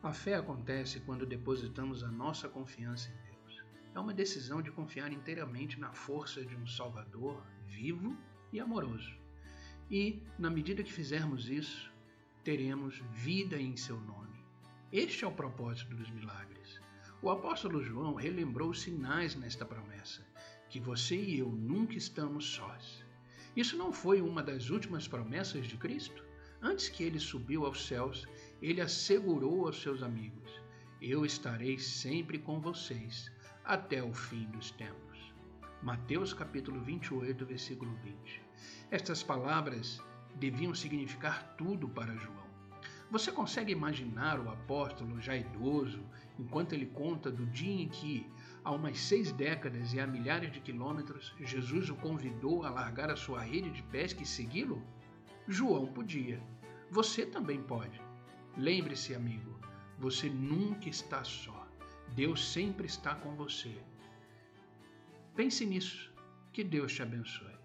A fé acontece quando depositamos a nossa confiança em Deus. É uma decisão de confiar inteiramente na força de um Salvador vivo e amoroso. E, na medida que fizermos isso, teremos vida em seu nome. Este é o propósito dos milagres. O apóstolo João relembrou os sinais nesta promessa, que você e eu nunca estamos sós. Isso não foi uma das últimas promessas de Cristo? Antes que ele subiu aos céus, ele assegurou aos seus amigos: Eu estarei sempre com vocês até o fim dos tempos. Mateus capítulo 28, versículo 20. Estas palavras deviam significar tudo para João. Você consegue imaginar o apóstolo já idoso, enquanto ele conta do dia em que, há umas seis décadas e a milhares de quilômetros, Jesus o convidou a largar a sua rede de pesca e segui-lo? João podia. Você também pode. Lembre-se, amigo, você nunca está só. Deus sempre está com você. Pense nisso. Que Deus te abençoe.